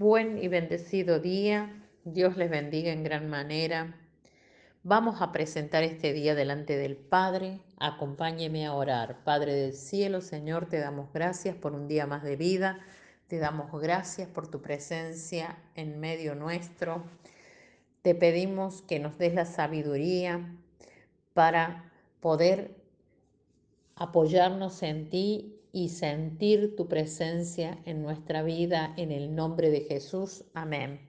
Buen y bendecido día. Dios les bendiga en gran manera. Vamos a presentar este día delante del Padre. Acompáñeme a orar. Padre del cielo, Señor, te damos gracias por un día más de vida. Te damos gracias por tu presencia en medio nuestro. Te pedimos que nos des la sabiduría para poder apoyarnos en ti y sentir tu presencia en nuestra vida en el nombre de Jesús. Amén.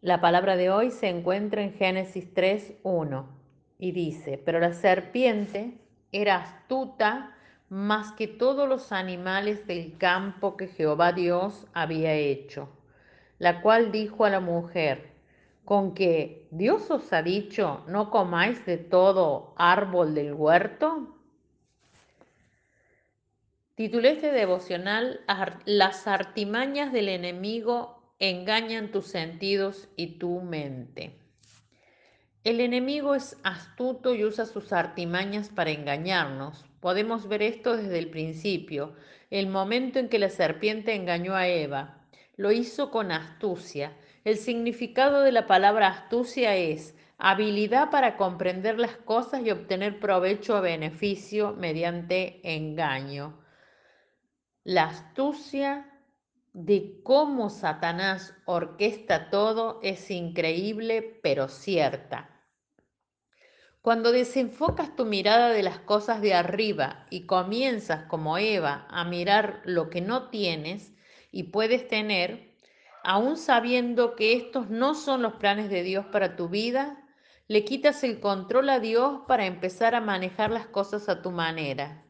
La palabra de hoy se encuentra en Génesis 3.1 y dice, pero la serpiente era astuta más que todos los animales del campo que Jehová Dios había hecho, la cual dijo a la mujer, con que Dios os ha dicho, no comáis de todo árbol del huerto. Titulé este devocional Las artimañas del enemigo engañan tus sentidos y tu mente. El enemigo es astuto y usa sus artimañas para engañarnos. Podemos ver esto desde el principio, el momento en que la serpiente engañó a Eva. Lo hizo con astucia. El significado de la palabra astucia es habilidad para comprender las cosas y obtener provecho o beneficio mediante engaño. La astucia de cómo Satanás orquesta todo es increíble pero cierta. Cuando desenfocas tu mirada de las cosas de arriba y comienzas como Eva a mirar lo que no tienes y puedes tener, aún sabiendo que estos no son los planes de Dios para tu vida, le quitas el control a Dios para empezar a manejar las cosas a tu manera.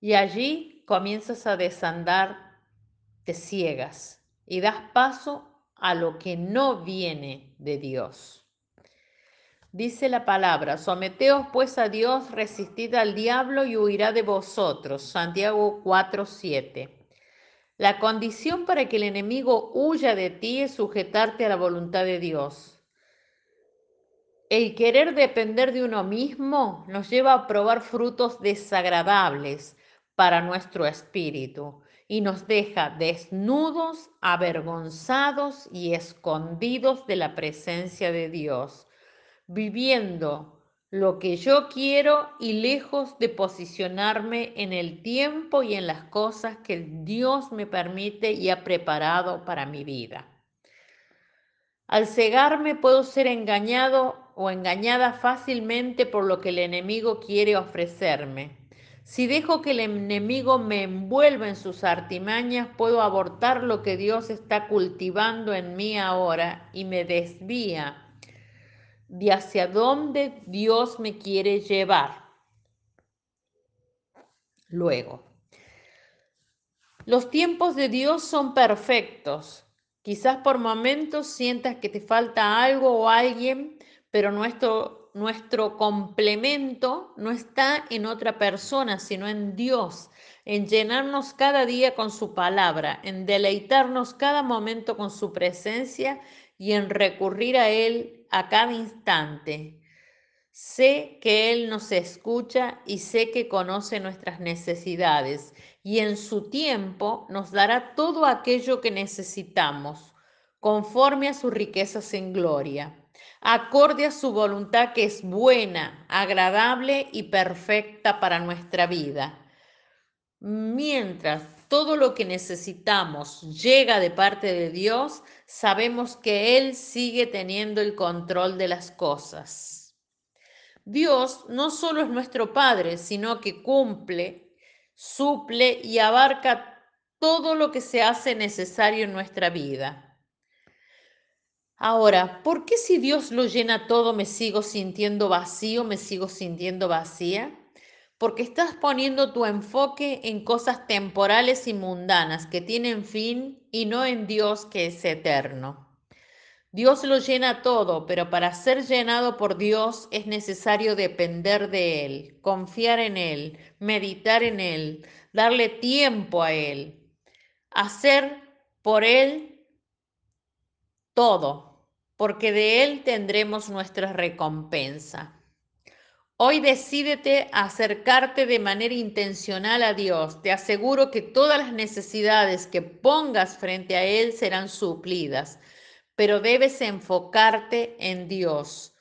Y allí comienzas a desandar te ciegas y das paso a lo que no viene de Dios. Dice la palabra, someteos pues a Dios, resistid al diablo y huirá de vosotros. Santiago 4:7. La condición para que el enemigo huya de ti es sujetarte a la voluntad de Dios. El querer depender de uno mismo nos lleva a probar frutos desagradables para nuestro espíritu y nos deja desnudos, avergonzados y escondidos de la presencia de Dios, viviendo lo que yo quiero y lejos de posicionarme en el tiempo y en las cosas que Dios me permite y ha preparado para mi vida. Al cegarme puedo ser engañado o engañada fácilmente por lo que el enemigo quiere ofrecerme si dejo que el enemigo me envuelva en sus artimañas, puedo abortar lo que Dios está cultivando en mí ahora y me desvía de hacia dónde Dios me quiere llevar. Luego, los tiempos de Dios son perfectos. Quizás por momentos sientas que te falta algo o alguien, pero nuestro nuestro complemento no está en otra persona, sino en Dios, en llenarnos cada día con su palabra, en deleitarnos cada momento con su presencia y en recurrir a Él a cada instante. Sé que Él nos escucha y sé que conoce nuestras necesidades y en su tiempo nos dará todo aquello que necesitamos, conforme a sus riquezas en gloria acorde a su voluntad que es buena, agradable y perfecta para nuestra vida. Mientras todo lo que necesitamos llega de parte de Dios, sabemos que Él sigue teniendo el control de las cosas. Dios no solo es nuestro Padre, sino que cumple, suple y abarca todo lo que se hace necesario en nuestra vida. Ahora, ¿por qué si Dios lo llena todo me sigo sintiendo vacío, me sigo sintiendo vacía? Porque estás poniendo tu enfoque en cosas temporales y mundanas que tienen fin y no en Dios que es eterno. Dios lo llena todo, pero para ser llenado por Dios es necesario depender de Él, confiar en Él, meditar en Él, darle tiempo a Él, hacer por Él todo, porque de Él tendremos nuestra recompensa. Hoy decídete a acercarte de manera intencional a Dios. Te aseguro que todas las necesidades que pongas frente a Él serán suplidas, pero debes enfocarte en Dios.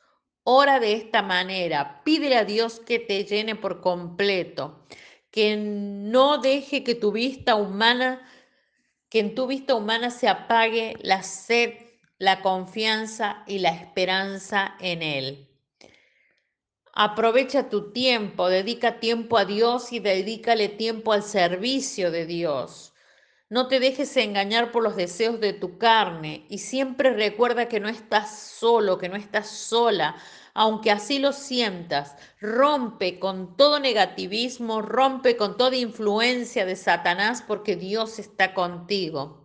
Ora de esta manera, pídele a Dios que te llene por completo, que no deje que tu vista humana, que en tu vista humana se apague la sed, la confianza y la esperanza en Él. Aprovecha tu tiempo, dedica tiempo a Dios y dedícale tiempo al servicio de Dios. No te dejes engañar por los deseos de tu carne y siempre recuerda que no estás solo, que no estás sola, aunque así lo sientas. Rompe con todo negativismo, rompe con toda influencia de Satanás porque Dios está contigo.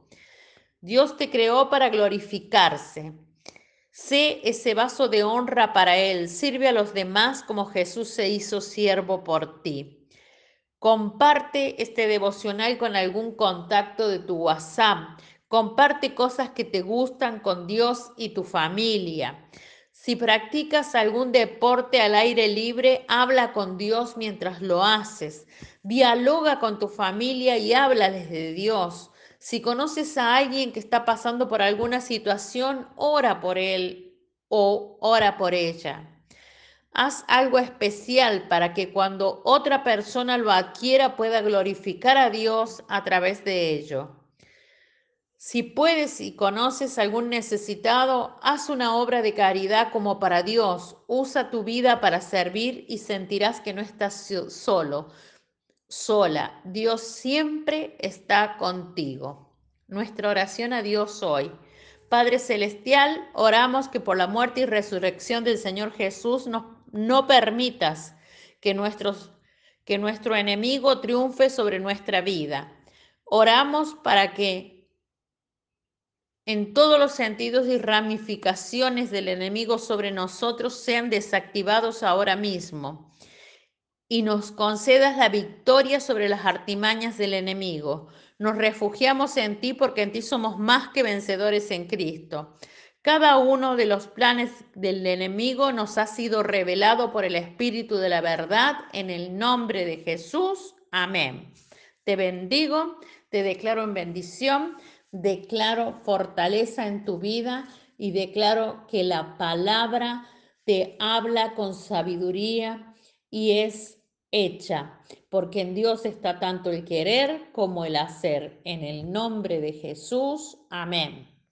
Dios te creó para glorificarse. Sé ese vaso de honra para Él. Sirve a los demás como Jesús se hizo siervo por ti. Comparte este devocional con algún contacto de tu WhatsApp. Comparte cosas que te gustan con Dios y tu familia. Si practicas algún deporte al aire libre, habla con Dios mientras lo haces. Dialoga con tu familia y habla desde Dios. Si conoces a alguien que está pasando por alguna situación, ora por él o ora por ella. Haz algo especial para que cuando otra persona lo adquiera pueda glorificar a Dios a través de ello. Si puedes y conoces algún necesitado, haz una obra de caridad como para Dios. Usa tu vida para servir y sentirás que no estás solo, sola. Dios siempre está contigo. Nuestra oración a Dios hoy. Padre Celestial, oramos que por la muerte y resurrección del Señor Jesús no, no permitas que, nuestros, que nuestro enemigo triunfe sobre nuestra vida. Oramos para que en todos los sentidos y ramificaciones del enemigo sobre nosotros sean desactivados ahora mismo y nos concedas la victoria sobre las artimañas del enemigo. Nos refugiamos en ti porque en ti somos más que vencedores en Cristo. Cada uno de los planes del enemigo nos ha sido revelado por el Espíritu de la verdad en el nombre de Jesús. Amén. Te bendigo, te declaro en bendición, declaro fortaleza en tu vida y declaro que la palabra te habla con sabiduría y es hecha, porque en Dios está tanto el querer como el hacer. En el nombre de Jesús, amén.